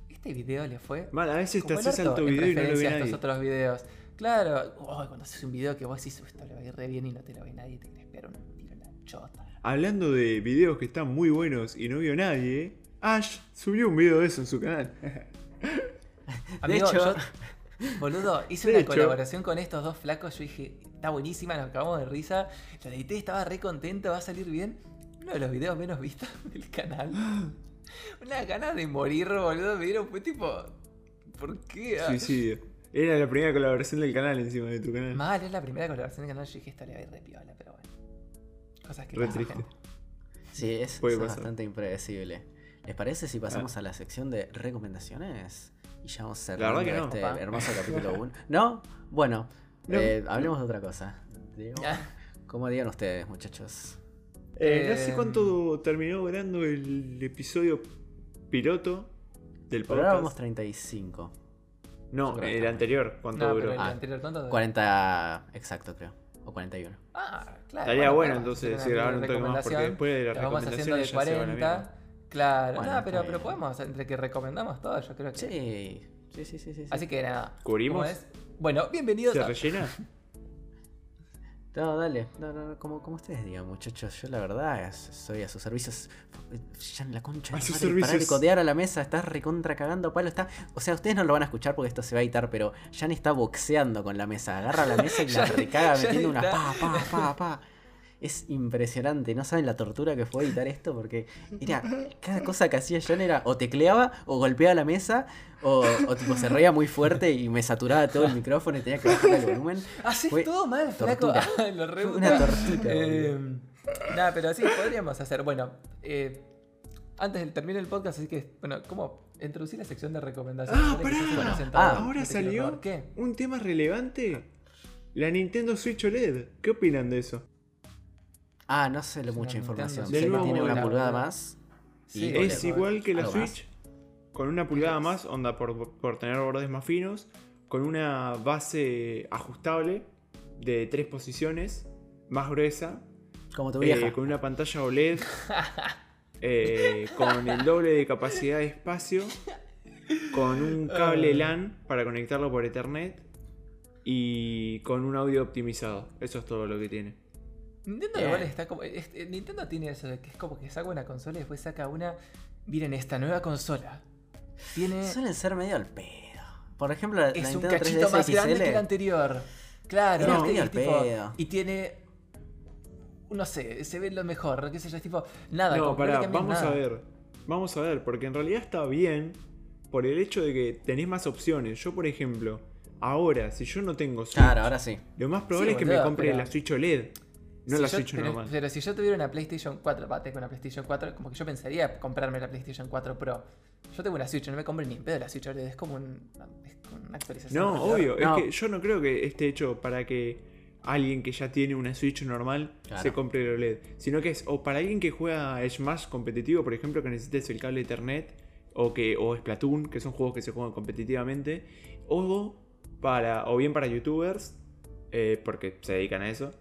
Este video le fue. Mal, a veces te como el haces orto alto en video y no lo ve referencia a nadie. estos otros videos. Claro, oh, cuando haces un video que vos decís, "Uh, esto le va a ir re bien y no te lo ve nadie, te querés pegar un tiro en la chota. Hablando de videos que están muy buenos y no vio nadie, Ash subió un video de eso en su canal. [laughs] Amigo, hecho- yo, [laughs] boludo, hice De una hecho- colaboración con estos dos flacos. Yo dije, está buenísima, nos acabamos de risa. La edité, estaba re contento, va a salir bien. Uno de los videos menos vistos [laughs] del canal. Una ganas de morir, boludo. Me dieron, fue tipo, ¿por qué? Ah, Suicidio. Era la primera colaboración del canal encima de tu canal. Mal, es la primera colaboración del canal. Yo dije, esta le va a ir re piola, pero bueno. Cosas que Re pasan. triste. Sí, es, bastante impredecible. ¿Les parece si pasamos Ah. a la sección de recomendaciones? Y ya vamos La cerrando que no, este papá. hermoso [laughs] capítulo 1. ¿No? Bueno, No. eh, hablemos de otra cosa. Digo, [laughs] ¿Cómo digan ustedes, muchachos? Eh, no sé cuánto terminó durando el episodio piloto del Por ahora vamos podcast. 35. No, el anterior, ¿cuánto No, duró? pero el Ah, anterior, ¿cuánto? duró? 40 exacto, creo. O 41. Ah, claro. Estaría bueno claro, entonces si una grabar un toque más, porque recomendación. después de las Lo vamos haciendo de ya se va a la 40. Claro, Bueno, nada, está pero, pero podemos, entre que recomendamos todo, yo creo que. Sí, sí, sí, sí. sí, sí. Así que nada. ¿Cubrimos? ¿cómo es? Bueno, bienvenidos ¿Se a. rellena? [laughs] No, dale. No, no, no, como, como ustedes digan, muchachos. Yo la verdad soy a sus servicios. Ya en la concha A de sus madre, parar de codear a la mesa, estás recontra cagando a palo. Está... O sea, ustedes no lo van a escuchar porque esto se va a editar, pero Jan está boxeando con la mesa. Agarra la mesa y la [laughs] recaga metiendo una pa, pa, pa, pa. Es impresionante, no saben la tortura que fue editar esto porque era [laughs] cada cosa que hacía Jan era o tecleaba o golpeaba la mesa o, o tipo se reía muy fuerte y me saturaba todo el micrófono y tenía que bajar el volumen. Haces Fue todo mal, flaco. [laughs] Lo re una tortura, Eh, Nada, pero sí, podríamos hacer. Bueno, eh, antes de terminar el podcast, así que, bueno, ¿cómo introducir la sección de recomendaciones? Ah, pará. Ah, ah, Ahora salió un tema relevante. La Nintendo Switch OLED. ¿Qué opinan de eso? Ah, no sé lo mucha información. Sé que tiene una pulgada más. Sí, y es igual que la más. Switch. Con una pulgada más, onda por, por tener bordes más finos. Con una base ajustable de tres posiciones. Más gruesa. Como tu eh, con una pantalla OLED. [laughs] eh, con el doble de capacidad de espacio. Con un cable LAN para conectarlo por Ethernet. Y con un audio optimizado. Eso es todo lo que tiene. Nintendo Bien. igual está como. es- eh, Nintendo tiene eso de que es como que saca una consola y después saca una. Miren esta nueva consola. Tiene. Suelen ser medio al pedo. Por ejemplo, la es un cachito 3DS más grande que el anterior. Claro, medio Y al tipo- pedo. y tiene no sé, se ve lo mejor, qué sé yo, es tipo, nada, No, pará, vamos nada. a ver. Vamos a ver, porque en realidad está bien por el hecho de que tenés más opciones. Yo, por ejemplo, ahora, si yo no tengo Switch, Claro, ahora sí. lo más probable Sí, es que me compre pero- la Switch OLED, no Si la yo- Switch pero, normal. pero si yo tuviera una PlayStation 4, va, tengo una PlayStation 4, como que yo pensaría comprarme la PlayStation 4 Pro. Yo tengo una Switch, no me compro ni en pedo la Switch OLED, es como, un, es como una actualización. No, obvio, No. es que yo no creo que esté hecho para que alguien que ya tiene una Switch normal Claro. se compre el OLED, sino que es o para alguien que juega Smash competitivo, por ejemplo, que necesites el cable Ethernet o que o Splatoon, que son juegos que se juegan competitivamente, o para o bien para youtubers eh, porque se dedican a eso.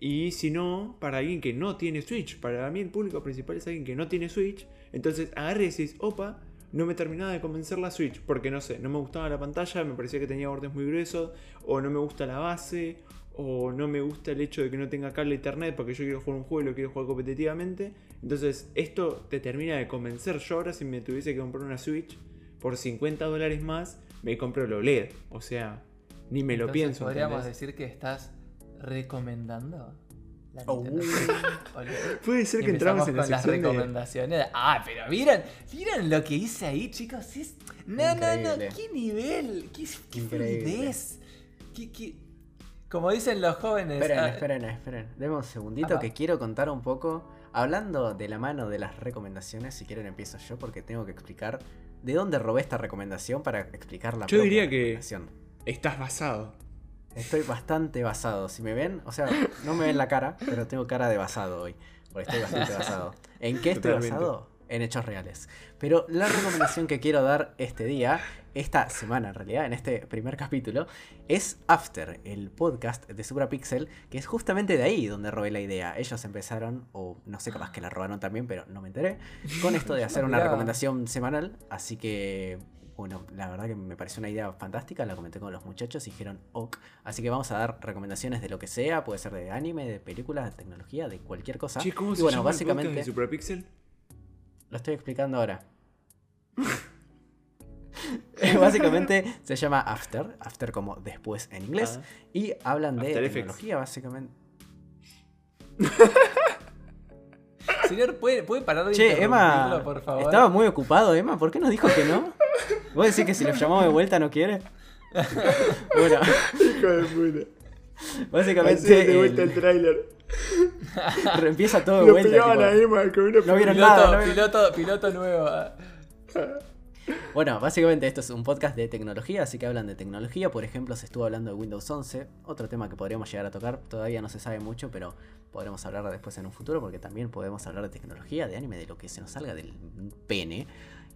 Y si no, para alguien que no tiene Switch. Para mí el público principal es alguien que no tiene Switch. Entonces agarre y decís, opa, no me terminaba de convencer la Switch. Porque no sé, no me gustaba la pantalla, me parecía que tenía bordes muy gruesos. O no me gusta la base. O no me gusta el hecho de que no tenga cable internet porque yo quiero jugar un juego y lo quiero jugar competitivamente. Entonces esto te termina de convencer. Yo ahora si me tuviese que comprar una Switch por 50 dólares más, me compro el OLED. O sea, ni me lo pienso. Podríamos ¿entendés? decir que estás recomendando la Oh. [laughs] Puede ser que entramos en la con las de... recomendaciones. Ah, pero miren, miren lo que hice ahí, chicos. Es... No, no, no, qué nivel, qué, qué fluidez. Qué- qué- Como dicen los jóvenes. Esperen, ah, esperen, esperen. Deme un segundito que quiero contar un poco. Hablando de la mano de las recomendaciones, si quieren empiezo yo porque tengo que explicar de dónde robé esta recomendación para explicar la Yo propia diría que-. Estás basado. Estoy bastante basado. Si me ven, o sea, no me ven la cara, pero tengo cara de basado hoy. Porque estoy bastante basado. ¿En qué estoy Totalmente. basado? En hechos reales. Pero la recomendación que quiero dar este día, esta semana en realidad, en este primer capítulo, es After, el podcast de Suprapixel, que es justamente de ahí donde robé la idea. Ellos empezaron, o no sé, capaz que la robaron también, pero no me enteré, con esto de [laughs] hacer una recomendación semanal. Así que, bueno, la verdad que me pareció una idea fantástica, la comenté con los muchachos y dijeron, ok. Así que vamos a dar recomendaciones de lo que sea, puede ser de anime, de películas, de tecnología, de cualquier cosa. ¿cómo y se bueno, llama el básicamente, de Superpixel? lo estoy explicando ahora. [laughs] [laughs] básicamente se llama After, After como después en inglés, Ah. y hablan de Effects. tecnología básicamente. [laughs] Señor, ¿puede, ¿puede parar de Che, Emma, por favor? estaba muy ocupado, Emma, ¿por qué nos dijo que no? ¿Vos decís que si lo llamamos de vuelta no quiere? [laughs] Bueno, Hijo de puta. básicamente de vuelta el el- tráiler. empieza todo de Lo vuelta. tipo- con una No vieron Piloto, nada, no vieron- piloto, piloto nuevo. ah. [laughs] Bueno, básicamente esto es un podcast de tecnología, así que hablan de tecnología. Por ejemplo, se estuvo hablando de Windows 11, otro tema que podríamos llegar a tocar. Todavía no se sabe mucho, pero podremos hablar después en un futuro, porque también podemos hablar de tecnología, de anime, de lo que se nos salga del pene.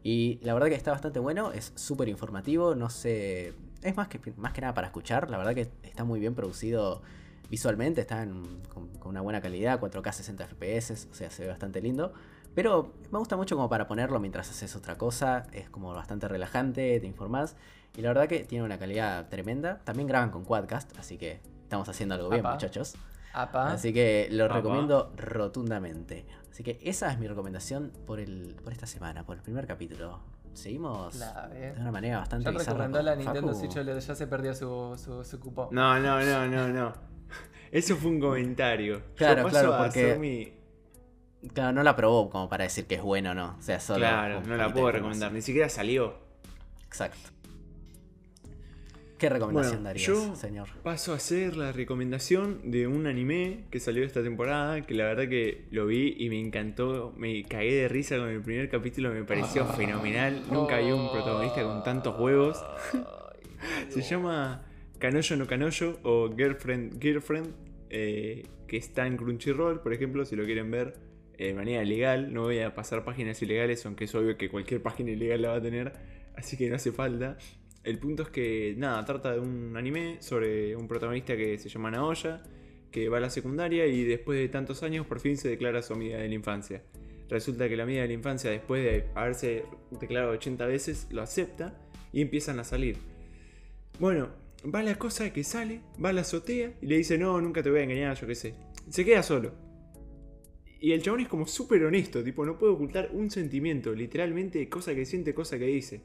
Y la verdad que está bastante bueno, es súper informativo, no sé... Es más que, más que nada para escuchar, la verdad que está muy bien producido visualmente, está en- con, con una buena calidad, 4K 60 FPS, o sea, se ve bastante lindo. Pero me gusta mucho como para ponerlo mientras haces otra cosa. Es como bastante relajante, te informás. Y la verdad que tiene una calidad tremenda. También graban con Quadcast, así que estamos haciendo algo bien, Apa. muchachos. Apa. Así que lo Apa. recomiendo rotundamente. Así que esa es mi recomendación por, el, por esta semana, por el primer capítulo. Seguimos Clave. de una manera bastante Ya bizarra. recomendó la Nintendo Facu. Switch ya se perdió su, su, su cupón. No, no, no, no, no. Eso fue un comentario. Yo Claro, paso claro, a porque- mi- Claro, no la probó como para decir que es bueno o no. O sea, solo. Claro, no la puedo recomendar. Ni siquiera salió. Exacto. ¿Qué recomendación Bueno, darías, yo- señor? Paso a hacer la recomendación de un anime que salió esta temporada, que la verdad que lo vi y me encantó, me cagué de risa con el primer capítulo, me pareció Ah. fenomenal, nunca vi un protagonista con tantos huevos. [laughs] Se llama Canoyo no Canoyo o Girlfriend Girlfriend, eh, que está en Crunchyroll, por ejemplo, si lo quieren ver eh, de manera legal. No voy a pasar páginas ilegales, aunque es obvio que cualquier página ilegal la va a tener, así que no hace falta. El punto es que, nada, trata de un anime sobre un protagonista que se llama Naoya, que va a la secundaria y después de tantos años por fin se declara su amiga de la infancia. Resulta que la amiga de la infancia, después de haberse declarado 80 veces, lo acepta y empiezan a salir. Bueno, va la cosa que sale, va a la azotea y le dice, no, nunca te voy a engañar, yo qué sé. Se queda solo. Y el chabón es como súper honesto, tipo, no puede ocultar un sentimiento, literalmente, cosa que siente, cosa que dice.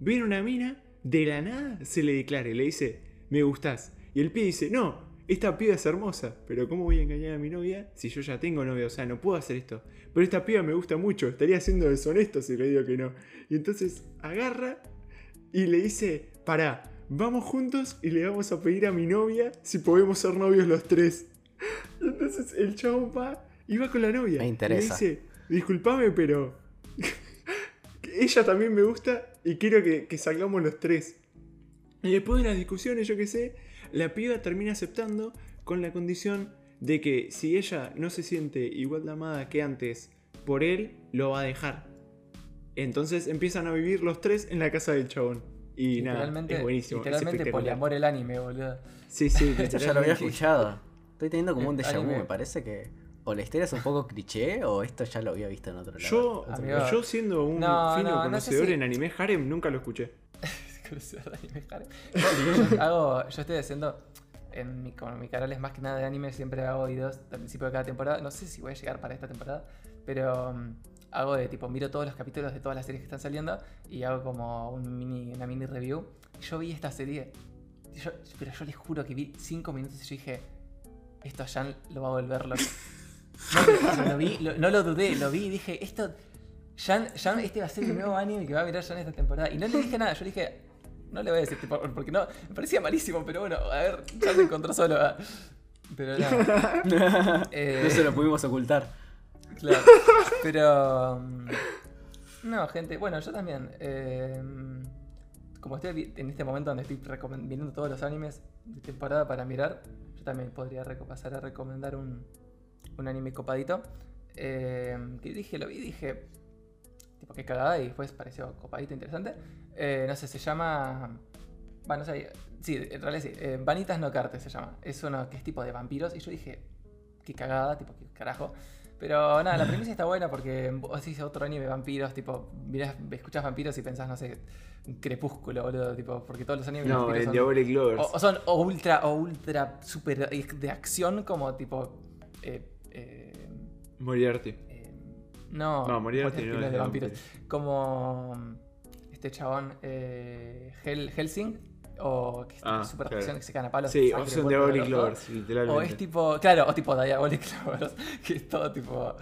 Viene una mina, de la nada se le declara y le dice, me gustás. Y el pie dice, no, esta piba es hermosa, pero ¿cómo voy a engañar a mi novia si yo ya tengo novia? O sea, no puedo hacer esto. Pero esta piba me gusta mucho, estaría siendo deshonesto si le digo que no. Y entonces agarra y le dice, pará, vamos juntos y le vamos a pedir a mi novia si podemos ser novios los tres. [laughs] Y entonces el chabón va y va con la novia. Me Y interesa. le dice, disculpame, pero ella también me gusta y quiero que, que salgamos los tres. Y después de las discusiones, yo qué sé, la piba termina aceptando con la condición de que si ella no se siente igual de amada que antes por él, lo va a dejar. Entonces empiezan a vivir los tres en la casa del chabón. Y nada, es buenísimo. es literalmente espectacular. poliamor el anime, boludo. Sí, sí, Esto [laughs] ya lo había escuchado. Estoy teniendo como un déjà vu, me parece que. O la historia es un poco cliché, o esto ya lo había visto en otro lado. Yo, Amigo. yo siendo un No, fino no, no sé conocedor si- en anime harem, nunca lo escuché. [laughs] Curiosidad de anime, Harem. Yo, hago, yo estoy haciendo, en mi, como mi canal es más que nada de anime, siempre hago videos al principio de cada temporada. No sé si voy a llegar para esta temporada, pero mm, hago de tipo, miro todos los capítulos de todas las series que están saliendo y hago como un mini, una mini review. Y yo vi esta serie, yo- pero yo les juro que vi 5 minutos y yo dije, esto a Jan lo va a volver loco. No, lo vi, lo- no lo dudé, lo vi y dije, esto. Jan, Jan, este va a ser el nuevo anime que va a mirar Jan esta temporada. Y no le dije nada, yo le dije, no le voy a decir, tipo, porque no, me parecía malísimo, pero bueno, a ver, ya se encontró solo. ah. Pero nada. [laughs] Eh, No se lo pudimos ocultar. Claro. Pero. mm, No, gente. Bueno, yo también. eh, como estoy en este momento donde estoy viendo todos los animes de temporada para mirar, yo también podría pasar a recomendar un, un anime copadito. eh, que dije, lo vi y dije. Tipo, qué cagada y después pareció copadito, interesante. Eh, no sé, se llama. Bueno, no sé. Sí, en realidad sí. eh, Vanitas no Carte se llama. Es uno que es tipo de vampiros. Y yo dije, qué cagada, tipo, qué carajo. Pero nada, la premisa está buena porque vos decís otro anime de vampiros, tipo, mirás, escuchás vampiros y pensás, no sé, un crepúsculo, boludo, tipo, porque todos los animes de No, vampiros en son, Diabolic Lovers. o, o son o ultra, o ultra super de acción, como tipo. Eh, Moriarty. eh, no, No, Moriarty no es es de vampiros. Como este chabón, eh, Hel- Helsing, o que es Ah, super claro. que se gana palos. Sí, o son Diabolic. Lovers, literalmente. O es tipo, claro, o tipo Diabolic [laughs] Lovers, que es todo tipo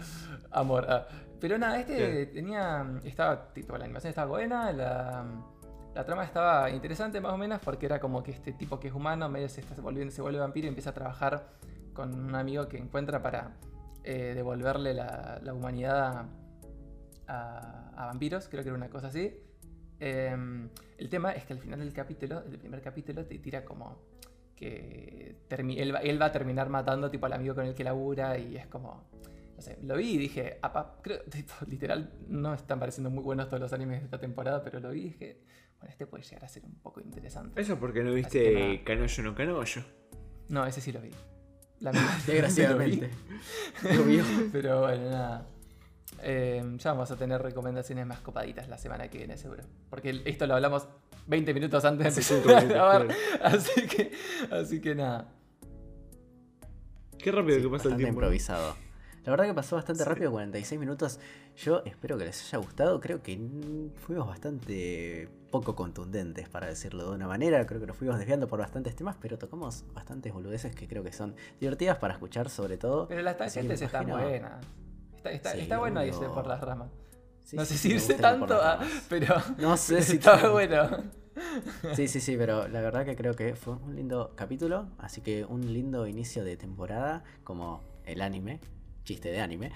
amor. ah. Pero nada, este Claro. tenía, estaba, tipo, la animación estaba buena, la, la trama estaba interesante más o menos, porque era como que este tipo que es humano, medio se, está volviendo, se vuelve vampiro y empieza a trabajar con un amigo que encuentra para eh, devolverle la, la humanidad a, a- a vampiros, creo que era una cosa así. Eh, el tema es que al final del capítulo, del primer capítulo, te tira como que él, va, él va a terminar matando tipo al amigo con el que labura y es como, no sé, lo vi y dije, apa, creo, [laughs] tipo, literal, no están pareciendo muy buenos todos los animes de esta temporada, pero lo vi y dije, bueno, este puede llegar a ser un poco interesante. Eso porque no viste nada. Canoyo no Canoyo. No, ese sí lo vi. [laughs] Desgraciadamente. [laughs] lo vi. Pero bueno, nada. Eh, ya vamos a tener recomendaciones más copaditas la semana que viene, seguro. Porque esto lo hablamos 20 minutos antes de empezar cinco a minutos, grabar. claro. [laughs] Así que, así que nada. Qué rápido Sí, que pasa el bastante tiempo. improvisado. La verdad que pasó bastante rápido, 46 minutos. Yo espero que les haya gustado. Creo que fuimos bastante poco contundentes, para decirlo de una manera. Creo que nos fuimos desviando por bastantes temas, pero tocamos bastantes boludeces que creo que son divertidas para escuchar, sobre todo. Pero las tangentes están buenas. Está, está, Sí, está bueno irse por las ramas. Sí, no sé si irse tanto, ramas. pero, No [laughs] sé si está tanto. bueno. Sí, sí, sí, pero la verdad que creo que fue un lindo capítulo, así que un lindo inicio de temporada, como el anime, chiste de anime.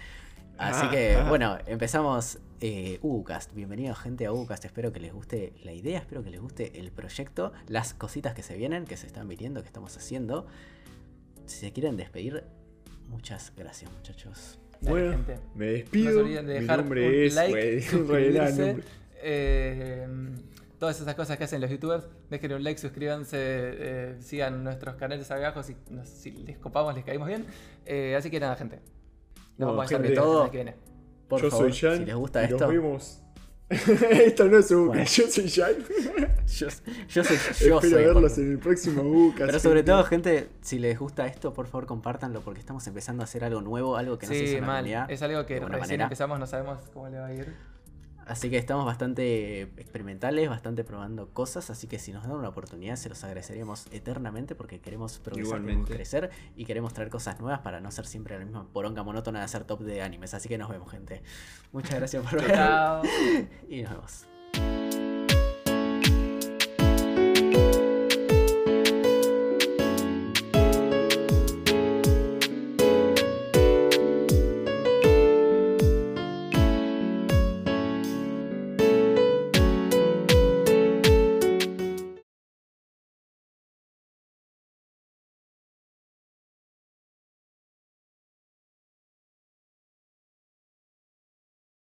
Así Ah, que, ah. bueno, empezamos eh, Ucast. Bienvenido gente a Ucast, espero que les guste la idea, espero que les guste el proyecto, las cositas que se vienen, que se están viniendo, que estamos haciendo. Si se quieren despedir, muchas gracias muchachos. Dale, Bueno, gente. me No despido. se olviden de dejar un es. like, güey, [laughs] [laughs] suscribirse, eh, todas esas cosas que hacen los youtubers. Dejen un like, suscríbanse, eh, sigan nuestros canales abajo si, si les copamos, les caímos bien. Eh, así que nada, gente. Nos No, vamos a estar gente, todo- que viene. Por Yo favor, soy Jan. si les gusta y esto, Nos vemos. [laughs] esto no es Uca, Bueno. yo soy Jan. [laughs] yo, yo soy yo Espero soy verlos en el próximo Uca. Pero sobre todo, gente, si les gusta esto, por favor compártanlo porque estamos empezando a hacer algo nuevo, algo que no se hizo Sí, en la. Es algo que recién manera. empezamos, no sabemos cómo le va a ir. Así que estamos bastante experimentales, bastante probando cosas, así que si nos dan una oportunidad se los agradeceríamos eternamente porque queremos progresar, queremos crecer y queremos traer cosas nuevas para no ser siempre la misma poronga monótona de hacer top de animes. Así que nos vemos, gente. Muchas gracias por ver Chao. [laughs] y nos vemos.